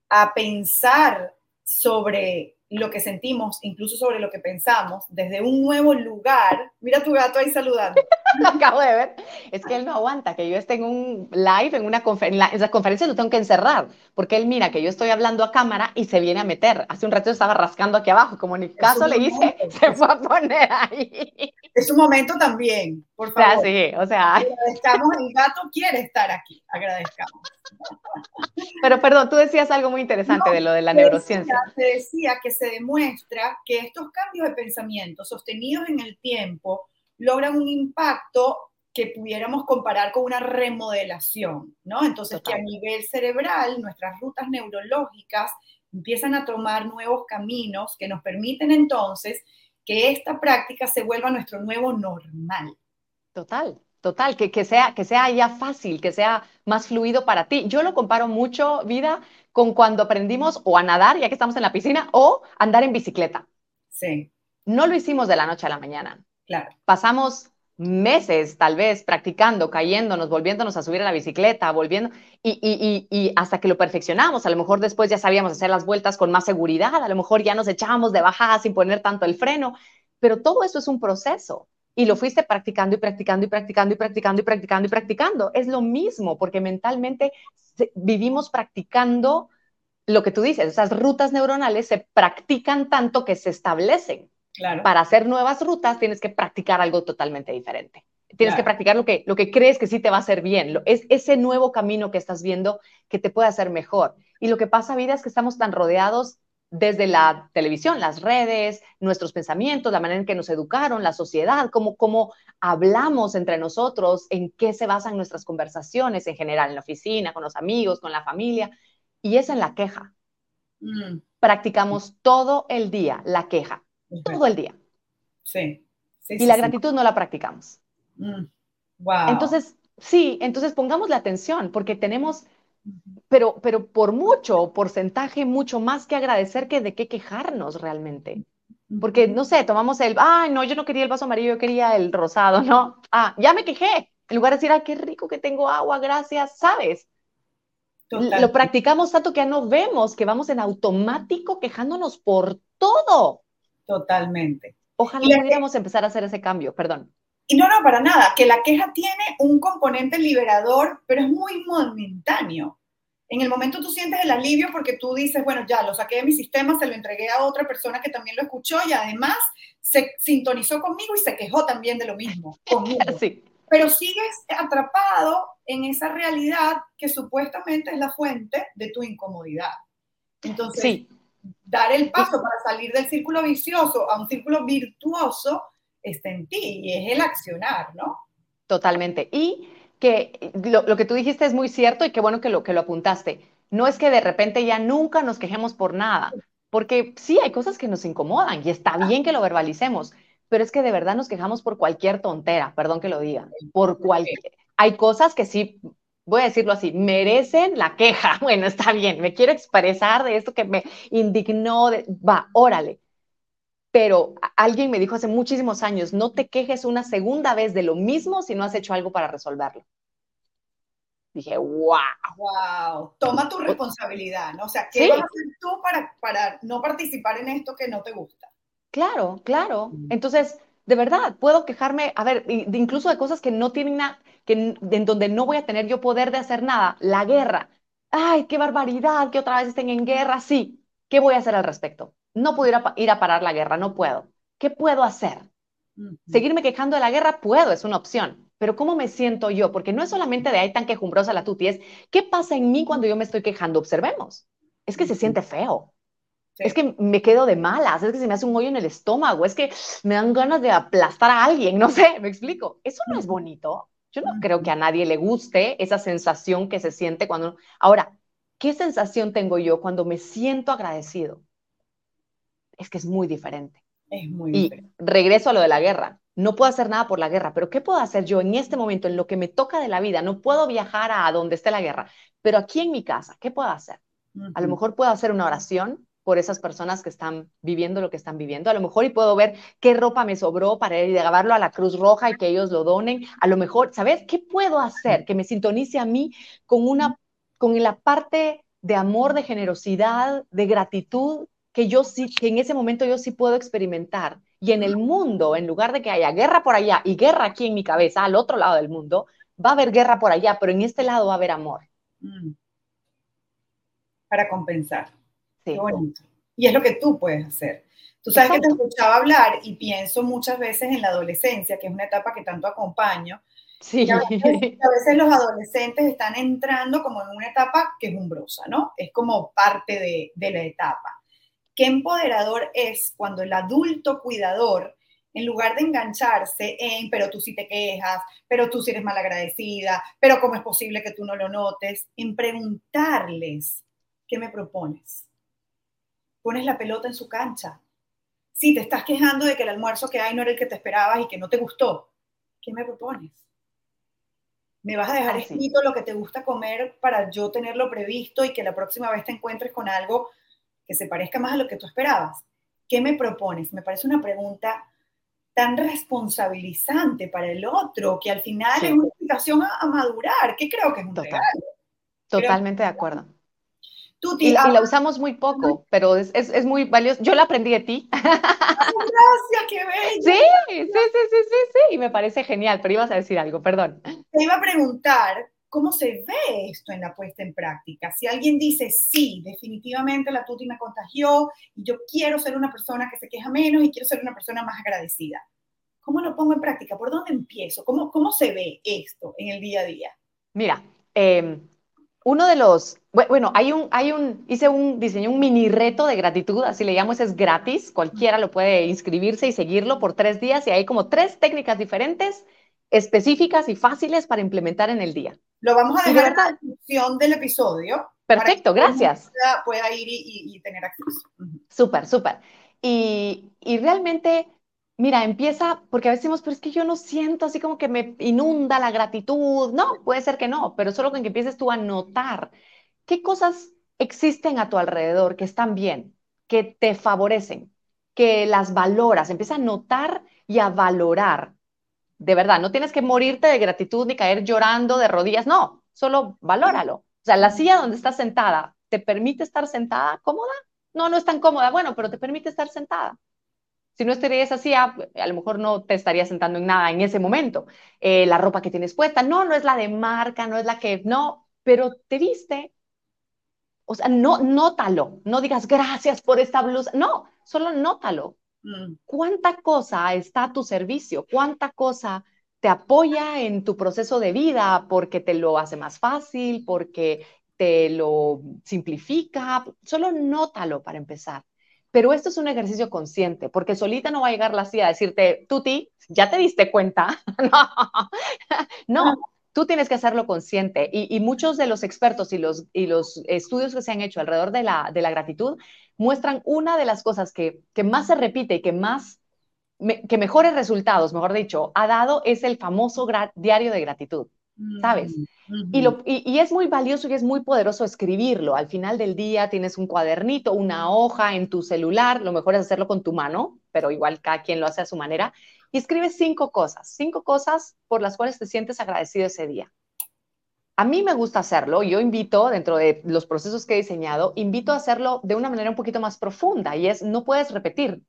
Speaker 1: a pensar sobre lo que sentimos, incluso sobre lo que pensamos, desde un nuevo lugar. Mira tu gato ahí saludando. <laughs>
Speaker 2: lo acabo de ver. Es que él no aguanta que yo esté en un live, en una conferencia. En esa conferencia lo tengo que encerrar, porque él mira que yo estoy hablando a cámara y se viene a meter. Hace un rato estaba rascando aquí abajo, como ni caso le hice, <laughs> se fue a poner ahí.
Speaker 1: Es un momento también, por favor.
Speaker 2: O sea, sí, o sea.
Speaker 1: Agradezcamos, el gato quiere estar aquí, agradezcamos.
Speaker 2: Pero perdón, tú decías algo muy interesante de lo de la neurociencia.
Speaker 1: te decía que se demuestra que estos cambios de pensamiento sostenidos en el tiempo logran un impacto que pudiéramos comparar con una remodelación, ¿no? Entonces, que a nivel cerebral, nuestras rutas neurológicas empiezan a tomar nuevos caminos que nos permiten entonces que esta práctica se vuelva nuestro nuevo normal.
Speaker 2: Total, total, que, que, sea, que sea ya fácil, que sea más fluido para ti. Yo lo comparo mucho, vida, con cuando aprendimos o a nadar, ya que estamos en la piscina, o andar en bicicleta.
Speaker 1: Sí.
Speaker 2: No lo hicimos de la noche a la mañana.
Speaker 1: Claro.
Speaker 2: Pasamos meses tal vez practicando, cayéndonos, volviéndonos a subir a la bicicleta, volviendo, y, y, y, hasta que lo perfeccionamos, a lo mejor después ya sabíamos hacer las vueltas con más seguridad, a lo mejor ya nos echábamos de bajada sin poner tanto el freno, pero todo eso es un proceso y lo fuiste practicando y practicando y practicando y practicando y practicando y practicando. Es lo mismo, porque mentalmente vivimos practicando lo que tú dices, esas rutas neuronales se practican tanto que se establecen. Para hacer nuevas rutas tienes que practicar algo totalmente diferente. Tienes que practicar lo que, lo que crees que sí te va a hacer bien. Es ese nuevo camino que estás viendo que te puede hacer mejor. Y lo que pasa, vida, es que estamos tan rodeados desde la televisión, las redes, nuestros pensamientos, la manera en que nos educaron, la sociedad, cómo, cómo hablamos entre nosotros, en qué se basan nuestras conversaciones en general, en la oficina, con los amigos, con la familia, y es en la queja. Mm. Practicamos todo el día la queja, todo el día.
Speaker 1: Sí.
Speaker 2: y la gratitud no la practicamos.
Speaker 1: Mm. Wow.
Speaker 2: Entonces, sí, entonces pongamos la atención, porque tenemos pero, pero por mucho porcentaje, mucho más que agradecer que de qué quejarnos realmente. Porque, no sé, tomamos el, ay, no, yo no quería el vaso amarillo, yo quería el rosado, ¿no? Ah, ya me quejé. En lugar de decir, ay, qué rico que tengo agua, gracias, ¿sabes? Lo practicamos tanto que ya no vemos que vamos en automático quejándonos por todo.
Speaker 1: Totalmente.
Speaker 2: Ojalá pudiéramos empezar a hacer ese cambio, perdón.
Speaker 1: Y no, no, para nada, que la queja tiene un componente liberador, pero es muy momentáneo. En el momento tú sientes el alivio porque tú dices, bueno, ya lo saqué de mi sistema, se lo entregué a otra persona que también lo escuchó y además se sintonizó conmigo y se quejó también de lo mismo conmigo. <laughs>
Speaker 2: Sí.
Speaker 1: Pero sigues atrapado en esa realidad que supuestamente es la fuente de tu incomodidad. Entonces,
Speaker 2: sí.
Speaker 1: dar el paso para salir del círculo vicioso a un círculo virtuoso está en ti y es el accionar, ¿no?
Speaker 2: Totalmente. Y que lo, que tú dijiste es muy cierto y qué bueno que lo, que lo apuntaste. No es que de repente ya nunca nos quejemos por nada, porque sí, hay cosas que nos incomodan y está bien que lo verbalicemos, pero es que de verdad nos quejamos por cualquier tontera, perdón que lo diga, por cualquier... Hay cosas que sí, voy a decirlo así, merecen la queja. <laughs> Bueno, está bien, me quiero expresar de esto que me indignó, de... va, órale, pero alguien me dijo hace muchísimos años, no te quejes una segunda vez de lo mismo si no has hecho algo para resolverlo. Dije, wow.
Speaker 1: Wow, toma tu responsabilidad, ¿no? O sea, ¿qué vas a hacer tú para, para no participar en esto que no te gusta?
Speaker 2: Claro, claro. Mm. Entonces, de verdad, puedo quejarme, a ver, incluso de cosas que no tienen nada, que en donde no voy a tener yo poder de hacer nada. La guerra. Ay, qué barbaridad que otra vez estén en guerra. Sí, ¿qué voy a hacer al respecto? No puedo ir a, parar la guerra, no puedo. ¿Qué puedo hacer? Seguirme quejando de la guerra, puedo, es una opción. Pero ¿cómo me siento yo? Porque no es solamente de ahí tan quejumbrosa la tuti, es ¿qué pasa en mí cuando yo me estoy quejando? Observemos. Es que se siente feo. Es que me quedo de malas, es que se me hace un hoyo en el estómago, es que me dan ganas de aplastar a alguien, no sé, me explico. Eso no es bonito. Yo no creo que a nadie le guste esa sensación que se siente cuando... Ahora, ¿qué sensación tengo yo cuando me siento agradecido? Es que es muy diferente.
Speaker 1: Es muy
Speaker 2: y regreso a lo de la guerra. No puedo hacer nada por la guerra, pero ¿qué puedo hacer yo en este momento, en lo que me toca de la vida? No puedo viajar a donde esté la guerra, pero aquí en mi casa, ¿qué puedo hacer? A lo mejor puedo hacer una oración por esas personas que están viviendo lo que están viviendo. A lo mejor y puedo ver qué ropa me sobró para ir a llevarlo a la Cruz Roja y que ellos lo donen. A lo mejor, ¿sabes? ¿Qué puedo hacer que me sintonice a mí con una con la parte de amor, de generosidad, de gratitud que yo sí, que en ese momento yo sí puedo experimentar. Y en el mundo, en lugar de que haya guerra por allá y guerra aquí en mi cabeza, al otro lado del mundo, va a haber guerra por allá, pero en este lado va a haber amor. Mm.
Speaker 1: Para compensar. Sí. Qué bonito. Y es lo que tú puedes hacer. Tú sabes que te escuchaba hablar y pienso muchas veces en la adolescencia, que es una etapa que tanto acompaño. Sí. <laughs> A veces, los adolescentes están entrando como en una etapa que es umbrosa, ¿no? Es como parte de, de la etapa. Qué empoderador es cuando el adulto cuidador en lugar de engancharse en, pero tú sí te quejas, pero tú sí eres malagradecida, pero cómo es posible que tú no lo notes, en preguntarles, ¿qué me propones? Pones la pelota en su cancha. Si te estás quejando de que el almuerzo que hay no era el que te esperabas y que no te gustó, ¿qué me propones? ¿Me vas a dejar escrito lo que te gusta comer para yo tenerlo previsto y que la próxima vez te encuentres con algo que se parezca más a lo que tú esperabas? ¿Qué me propones? Me parece una pregunta tan responsabilizante para el otro, que al final es una invitación a, madurar, que creo que es un regalo.
Speaker 2: Totalmente de acuerdo. y, la usamos muy poco, pero es, es, muy valioso. Yo la aprendí de ti.
Speaker 1: gracias, qué bello.
Speaker 2: Sí, sí, sí, sí, sí, sí, y me parece genial, pero ibas a decir algo, perdón.
Speaker 1: Te iba a preguntar cómo se ve esto en la puesta en práctica. Si alguien dice, sí, definitivamente la tuti me contagió y yo quiero ser una persona que se queja menos y quiero ser una persona más agradecida. ¿Cómo lo pongo en práctica? ¿Por dónde empiezo? ¿Cómo, cómo se ve esto en el día a día?
Speaker 2: Mira, em, uno de los, bueno, hay un, hay un, hice un, diseño un mini reto de gratitud, así le llamo, ese es gratis, cualquiera lo puede inscribirse y seguirlo por tres días y hay como tres técnicas diferentes, específicas y fáciles para implementar en el día.
Speaker 1: Lo vamos a dejar en la descripción del episodio.
Speaker 2: Perfecto, gracias.
Speaker 1: Pueda, ir y, tener acceso.
Speaker 2: Súper, súper. Y, y realmente Mira, empieza, porque a veces decimos, pero es que yo no siento así como que me inunda la gratitud. No, puede ser que no, pero solo con que empieces tú a notar qué cosas existen a tu alrededor que están bien, que te favorecen, que las valoras. Empieza a notar y a valorar. De verdad, no tienes que morirte de gratitud ni caer llorando de rodillas, no, solo valóralo. O sea, la silla donde estás sentada, ¿te permite estar sentada cómoda? No, no es tan cómoda, bueno, pero te permite estar sentada. Si no estarías así, a, lo mejor no te estarías sentando en nada en ese momento. Eh, la ropa que tienes puesta, no, no es la de marca, no es la que, no, pero te viste. O sea, no, nótalo, no digas gracias por esta blusa, no, solo nótalo. Mm. ¿Cuánta cosa está a tu servicio? ¿Cuánta cosa te apoya en tu proceso de vida porque te lo hace más fácil, porque te lo simplifica? Solo nótalo para empezar. Pero esto es un ejercicio consciente, porque solita no va a llegar la CIA a decirte, Tuti, ya te diste cuenta. <laughs> <laughs> no, tú tienes que hacerlo consciente. Y, muchos de los expertos y los, y los estudios que se han hecho alrededor de la, de la gratitud muestran una de las cosas que, que más se repite y que más, que mejores resultados, mejor dicho, ha dado es el famoso diario de gratitud. ¿sabes? Mm, y, lo, y, es muy valioso y es muy poderoso escribirlo. Al final del día tienes un cuadernito, una hoja en tu celular, lo mejor es hacerlo con tu mano, pero igual cada quien lo hace a su manera, y escribes cinco cosas, cinco cosas por las cuales te sientes agradecido ese día. A mí me gusta hacerlo, yo invito, dentro de los procesos que he diseñado, invito a hacerlo de una manera un poquito más profunda y es, no puedes repetir,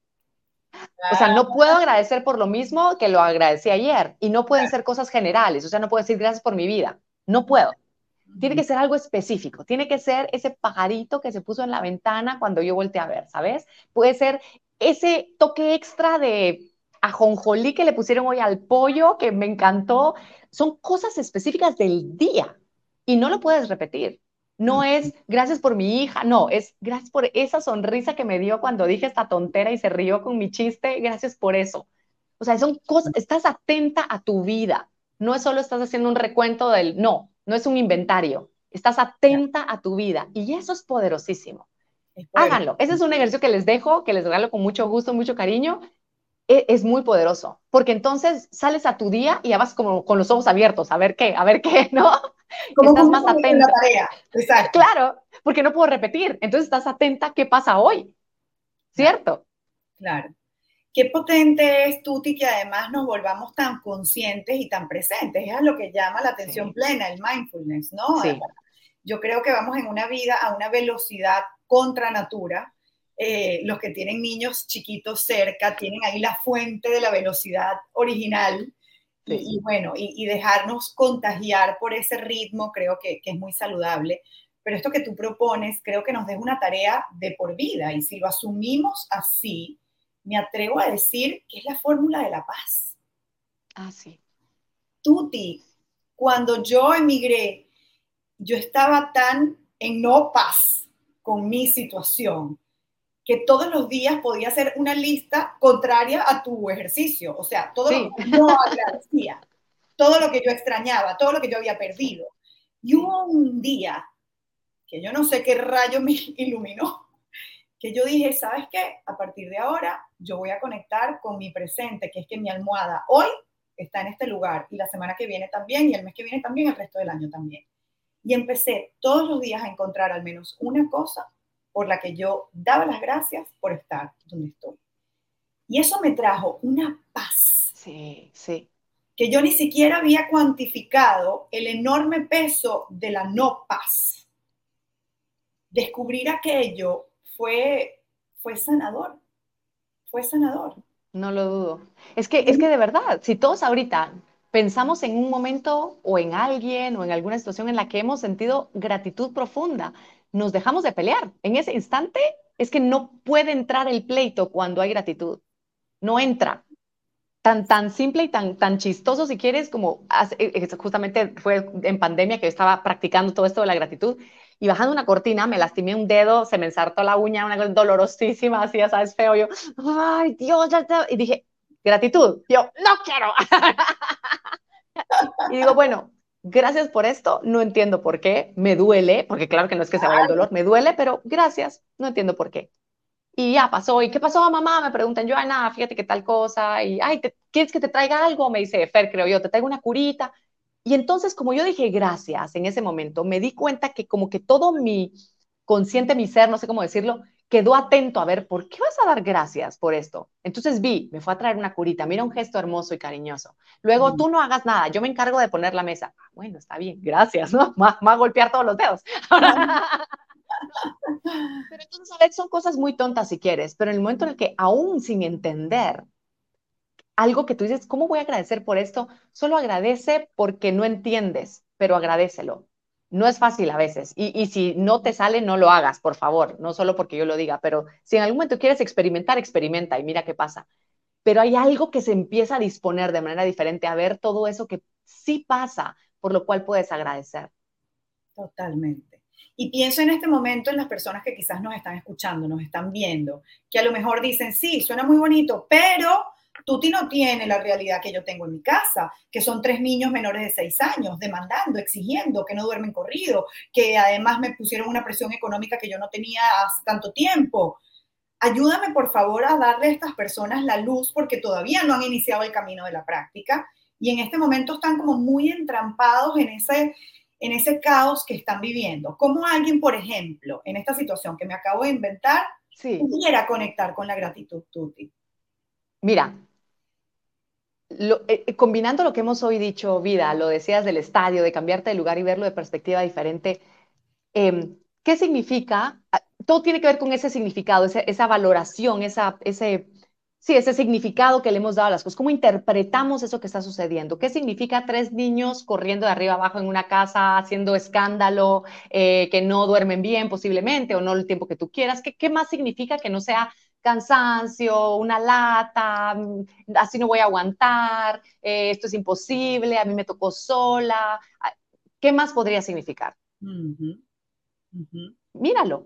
Speaker 2: o sea, no puedo agradecer por lo mismo que lo agradecí ayer y no pueden ser cosas generales, o sea, no puedo decir gracias por mi vida, no puedo. Tiene que ser algo específico, tiene que ser ese pajarito que se puso en la ventana cuando yo volteé a ver, ¿sabes? Puede ser ese toque extra de ajonjolí que le pusieron hoy al pollo, que me encantó. Son cosas específicas del día y no lo puedes repetir. No es gracias por mi hija, no, es gracias por esa sonrisa que me dio cuando dije esta tontera y se rió con mi chiste, gracias por eso. O sea, son cosas, estás atenta a tu vida, no es solo estás haciendo un recuento del, no, no es un inventario, estás atenta a tu vida y eso es poderosísimo. Háganlo, ese es un ejercicio que les dejo, que les regalo con mucho gusto, mucho cariño es muy poderoso, porque entonces sales a tu día y ya vas como con los ojos abiertos, a ver qué, a ver qué, ¿no? <laughs>
Speaker 1: Como estás más atenta. La tarea.
Speaker 2: Exacto. Claro, porque no puedo repetir, entonces estás atenta qué pasa hoy, ¿cierto?
Speaker 1: Claro. Qué potente es, Tuti, que además nos volvamos tan conscientes y tan presentes. Es lo que llama la atención plena, el mindfulness, ¿no? Sí. Yo creo que vamos en una vida a una velocidad contra natura, eh, los que tienen niños chiquitos cerca, tienen ahí la fuente de la velocidad original. Y, bueno, y, dejarnos contagiar por ese ritmo creo que, que es muy saludable. Pero esto que tú propones creo que nos deja una tarea de por vida y si lo asumimos así, me atrevo a decir que es la fórmula de la paz.
Speaker 2: Ah, sí.
Speaker 1: Tuti, cuando yo emigré, yo estaba tan en no paz con mi situación que todos los días podía hacer una lista contraria a tu ejercicio. O sea, todo lo que yo agradecía, todo lo que yo extrañaba, todo lo que yo había perdido. Y hubo un día que yo no sé qué rayo me <laughs> iluminó, que yo dije, ¿sabes qué? A partir de ahora yo voy a conectar con mi presente, que es que mi almohada hoy está en este lugar y la semana que viene también y el mes que viene también, el resto del año también. Y empecé todos los días a encontrar al menos una cosa por la que yo daba las gracias por estar donde estoy. Y eso me trajo una paz.
Speaker 2: Sí, sí.
Speaker 1: Que yo ni siquiera había cuantificado el enorme peso de la no paz. Descubrir aquello fue, fue sanador. Fue sanador.
Speaker 2: No lo dudo. Es que, es que de verdad, si todos ahorita pensamos en un momento o en alguien o en alguna situación en la que hemos sentido gratitud profunda, nos dejamos de pelear. En ese instante es que no puede entrar el pleito cuando hay gratitud. No entra. Tan, tan simple y tan, tan chistoso si quieres como eh, eh, justamente fue en pandemia que yo estaba practicando todo esto de la gratitud y bajando una cortina me lastimé un dedo, se me ensartó la uña, una cosa dolorosísima, así ya sabes, feo. Yo, ay Dios, ya, ya. Y dije, gratitud. Yo, no quiero. <laughs> y digo, bueno, gracias por esto, no entiendo por qué, me duele, porque claro que no es que se vaya el dolor, me duele, pero gracias, no entiendo por qué. Y ya pasó, ¿y qué pasó, mamá? Me preguntan, yo, nada, fíjate qué tal cosa, y, ay, ¿quieres que te traiga algo? Me dice, Fer, creo yo, te traigo una curita. Y entonces, como yo dije gracias en ese momento, me di cuenta que como que todo mi consciente, mi ser, no sé cómo decirlo, quedó atento a ver, ¿por qué vas a dar gracias por esto? Entonces vi, me fue a traer una curita, mira un gesto hermoso y cariñoso. Luego, tú no hagas nada, yo me encargo de poner la mesa. Ah, bueno, está bien, gracias, ¿no? <laughs> Más, más golpear todos los dedos. pero entonces, a ver, son cosas muy tontas si quieres, pero en el momento en el que aún sin entender algo que tú dices, ¿cómo voy a agradecer por esto? Solo agradece porque no entiendes, pero agradecelo no es fácil a veces. Y, si no te sale, no lo hagas, por favor. No solo porque yo lo diga, pero si en algún momento quieres experimentar, experimenta y mira qué pasa. Pero hay algo que se empieza a disponer de manera diferente, a ver todo eso que sí pasa, por lo cual puedes agradecer.
Speaker 1: Totalmente. Y pienso en este momento en las personas que quizás nos están escuchando, nos están viendo, que a lo mejor dicen, sí, suena muy bonito, pero Tuti no tiene la realidad que yo tengo en mi casa, que son tres niños menores de seis años, demandando, exigiendo, que no duermen corrido, que además me pusieron una presión económica que yo no tenía hace tanto tiempo. Ayúdame, por favor, a darle a estas personas la luz porque todavía no han iniciado el camino de la práctica y en este momento están como muy entrampados en ese, en ese caos que están viviendo. ¿Cómo alguien, por ejemplo, en esta situación que me acabo de inventar, pudiera conectar con la gratitud, Tuti?
Speaker 2: Mira, eh, eh, combinando lo que hemos hoy dicho, vida, lo decías del estadio, de cambiarte de lugar y verlo de perspectiva diferente, em, ¿qué significa? Ah, todo tiene que ver con ese significado, esa valoración, esa, ese, sí, ese significado que le hemos dado a las cosas. ¿Cómo interpretamos eso que está sucediendo? ¿Qué significa tres niños corriendo de arriba abajo en una casa, haciendo escándalo, eh, que no duermen bien posiblemente o no el tiempo que tú quieras? ¿Qué, qué más significa que no sea cansancio, una lata, mm, así no voy a aguantar, eh, esto es imposible, a mí me tocó sola. ¿Qué más podría significar? Míralo.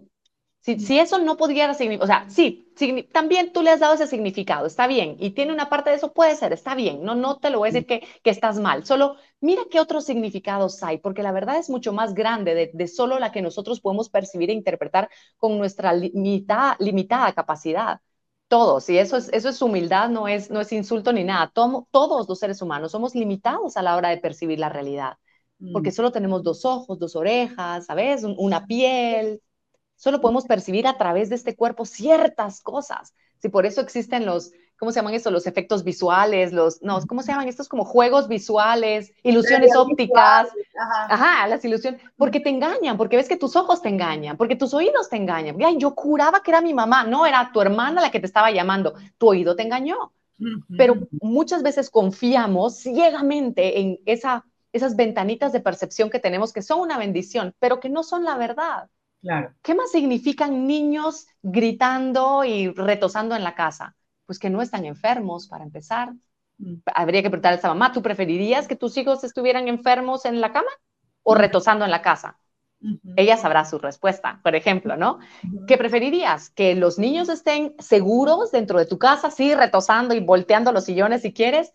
Speaker 2: Si, eso no pudiera significar, o sea, sí, también tú le has dado ese significado, está bien, y tiene una parte de eso, puede ser, está bien, no, no te lo voy a decir que, que estás mal, solo mira qué otros significados hay, porque la verdad es mucho más grande de, de solo la que nosotros podemos percibir e interpretar con nuestra limitada, limitada capacidad. Todos, y eso es, eso es humildad, no es, no es insulto ni nada. todos los seres humanos somos limitados a la hora de percibir la realidad, porque mm. solo tenemos dos ojos, dos orejas, ¿sabes? Una piel, Solo podemos percibir a través de este cuerpo ciertas cosas. si por eso existen los, ¿cómo se llaman estos? Los efectos visuales, los, no, ¿cómo se llaman estos? Como juegos visuales, ilusiones ópticas. Ajá. las ilusiones, porque te engañan, porque ves que tus ojos te engañan, porque tus oídos te engañan. Ay, yo curaba que era mi mamá, no, era tu hermana la que te estaba llamando, tu oído te engañó. Pero muchas veces confiamos ciegamente en esa, esas ventanitas de percepción que tenemos que son una bendición, pero que no son la verdad.
Speaker 1: Claro.
Speaker 2: ¿Qué más significan niños gritando y retosando en la casa? Pues que no están enfermos, para empezar. Mm. Habría que preguntarle a esa mamá, ¿tú preferirías que tus hijos estuvieran enfermos en la cama o mm. retosando en la casa? Ella sabrá su respuesta, por ejemplo, ¿no? ¿Qué preferirías? ¿Que los niños estén seguros dentro de tu casa, sí, retosando y volteando los sillones si quieres?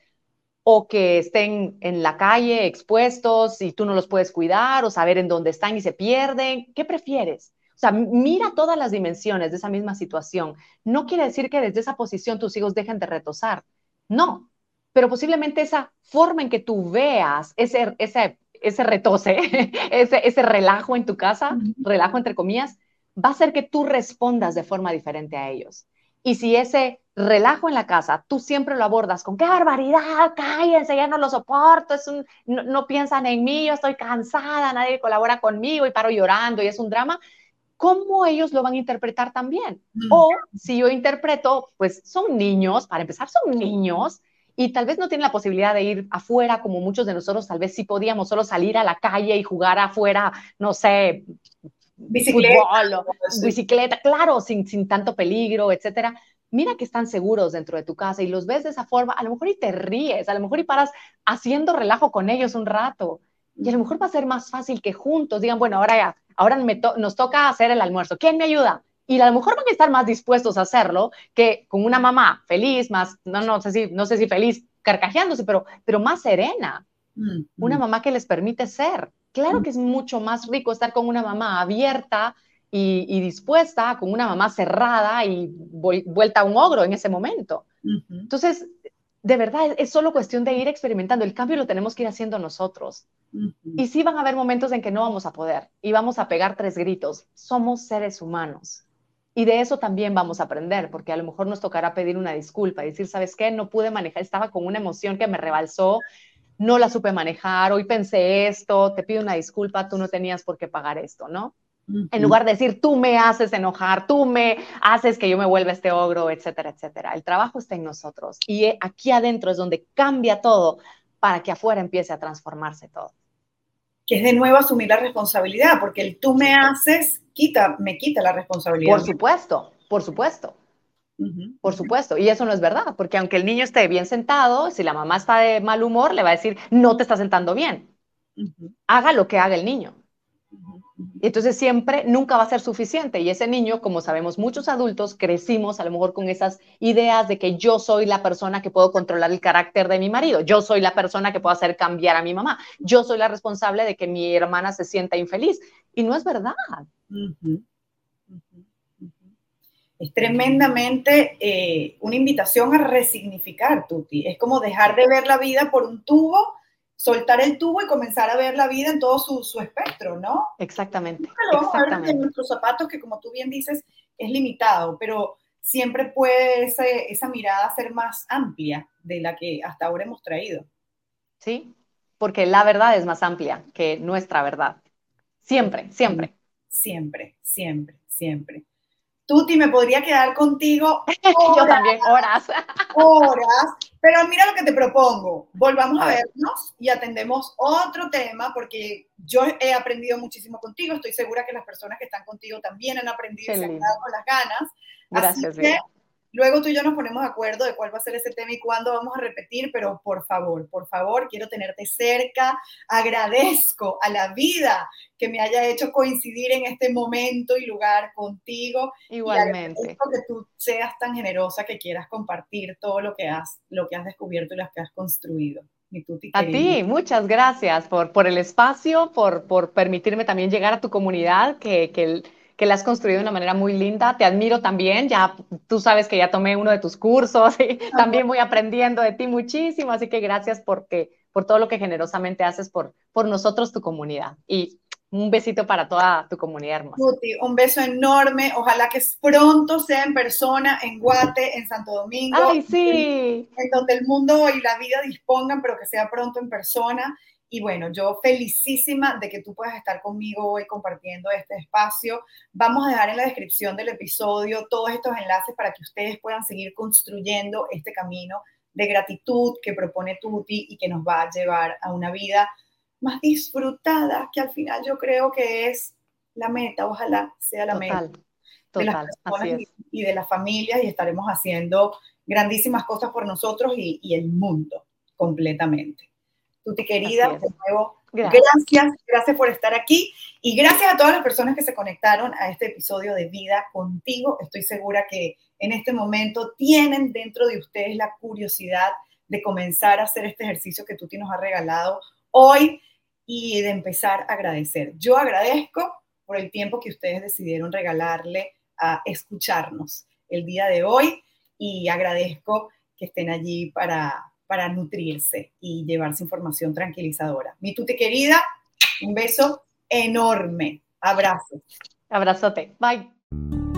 Speaker 2: ¿O que estén en la calle expuestos y tú no los puedes cuidar o saber en dónde están y se pierden? ¿Qué prefieres? O sea, mira todas las dimensiones de esa misma situación. No quiere decir que desde esa posición tus hijos dejen de retosar. No, pero posiblemente esa forma en que tú veas ese, ese ese retose, <laughs> ese, ese relajo en tu casa, relajo entre comillas, va a hacer que tú respondas de forma diferente a ellos. Y si ese relajo en la casa, tú siempre lo abordas con qué barbaridad, cállense, ya no lo soporto, es un, no, piensan en mí, yo estoy cansada, nadie colabora conmigo y paro llorando y es un drama, ¿cómo ellos lo van a interpretar también? O si yo interpreto, pues son niños, para empezar, son niños, y tal vez no tienen la posibilidad de ir afuera como muchos de nosotros, tal vez sí podíamos solo salir a la calle y jugar afuera, no sé,
Speaker 1: bicicleta,
Speaker 2: bicicleta, claro, sin, sin tanto peligro, etcétera. Mira que están seguros dentro de tu casa y los ves de esa forma, a lo mejor y te ríes, a lo mejor y paras haciendo relajo con ellos un rato. Y a lo mejor va a ser más fácil que juntos digan, bueno, ahora ya, ahora nos toca hacer el almuerzo. ¿Quién me ayuda? y a lo mejor van a estar más dispuestos a hacerlo que con una mamá feliz, más, no, no sé si, no sé si feliz, carcajeándose, pero, pero más serena. Mm, una mm. mamá que les permite ser. Claro mm. que es mucho más rico estar con una mamá abierta y, dispuesta, con una mamá cerrada y vuelta a un ogro en ese momento. Entonces, de verdad, es, solo cuestión de ir experimentando. El cambio lo tenemos que ir haciendo nosotros. Y sí van a haber momentos en que no vamos a poder y vamos a pegar tres gritos. Somos seres humanos. Y de eso también vamos a aprender, porque a lo mejor nos tocará pedir una disculpa y decir, ¿sabes qué? No pude manejar, estaba con una emoción que me rebalsó, no la supe manejar, hoy pensé esto, te pido una disculpa, tú no tenías por qué pagar esto, ¿no? En lugar de decir, tú me haces enojar, tú me haces que yo me vuelva este ogro, etcétera, etcétera. El trabajo está en nosotros y aquí adentro es donde cambia todo para que afuera empiece a transformarse todo
Speaker 1: que es de nuevo asumir la responsabilidad, porque el tú me haces, quita, me quita la responsabilidad.
Speaker 2: Por supuesto, por supuesto. Por supuesto, y eso no es verdad, porque aunque el niño esté bien sentado, si la mamá está de mal humor, le va a decir, no te está sentando bien. Haga lo que haga el niño. Y entonces siempre, nunca va a ser suficiente. Y ese niño, como sabemos muchos adultos, crecimos a lo mejor con esas ideas de que yo soy la persona que puedo controlar el carácter de mi marido, yo soy la persona que puedo hacer cambiar a mi mamá, yo soy la responsable de que mi hermana se sienta infeliz. Y no es verdad.
Speaker 1: Es tremendamente eh, una invitación a resignificar, Tuti. Es como dejar de ver la vida por un tubo soltar el tubo y comenzar a ver la vida en todo su, su espectro, ¿no?
Speaker 2: Exactamente.
Speaker 1: lo vamos a ver en nuestros zapatos, que como tú bien dices, es limitado, pero siempre puede esa mirada ser más amplia de la que hasta ahora hemos traído.
Speaker 2: Sí, porque la verdad es más amplia que nuestra verdad. Siempre, siempre.
Speaker 1: Siempre, siempre, siempre. Tuti, me podría quedar contigo. <laughs>
Speaker 2: Yo también, horas.
Speaker 1: Horas. Pero mira lo que te propongo. Volvamos a, vernos y atendemos otro tema porque yo he aprendido muchísimo contigo. Estoy segura que las personas que están contigo también han aprendido y se han dado con las ganas.
Speaker 2: Gracias. Así
Speaker 1: Luego tú y yo nos ponemos de acuerdo de cuál va a ser ese tema y cuándo vamos a repetir, pero por favor, por favor, quiero tenerte cerca. Agradezco a la vida que me haya hecho coincidir en este momento y lugar contigo.
Speaker 2: Igualmente.
Speaker 1: Y que tú seas tan generosa que quieras compartir todo lo que has, lo que has descubierto y lo que has construido.
Speaker 2: a ti, muchas gracias por, por el espacio, por, por permitirme también llegar a tu comunidad, que, que el que la has construido de una manera muy linda. Te admiro también, ya tú sabes que ya tomé uno de tus cursos y también voy aprendiendo de ti muchísimo, así que gracias porque, por todo lo que generosamente haces por, por nosotros, tu comunidad. Y Un besito para toda tu comunidad hermosa.
Speaker 1: un beso enorme. Ojalá que pronto sea en persona, en Guate, en Santo Domingo.
Speaker 2: Ay, sí.
Speaker 1: En, donde el mundo y la vida dispongan, pero que sea pronto en persona. Y bueno, yo felicísima de que tú puedas estar conmigo hoy compartiendo este espacio. Vamos a dejar en la descripción del episodio todos estos enlaces para que ustedes puedan seguir construyendo este camino de gratitud que propone Tuti y que nos va a llevar a una vida más disfrutada, que al final yo creo que es la meta, ojalá sea la meta de las personas y, de las familias y estaremos haciendo grandísimas cosas por nosotros y, el mundo completamente. Tuti querida, de nuevo, gracias. gracias, gracias por estar aquí y gracias a todas las personas que se conectaron a este episodio de Vida contigo. Estoy segura que en este momento tienen dentro de ustedes la curiosidad de comenzar a hacer este ejercicio que Tuti nos ha regalado hoy y de empezar a agradecer. Yo agradezco por el tiempo que ustedes decidieron regalarle a escucharnos el día de hoy y agradezco que estén allí para, para nutrirse y llevarse información tranquilizadora. Mi tute querida, un beso enorme. Abrazo.
Speaker 2: Abrazote. Bye.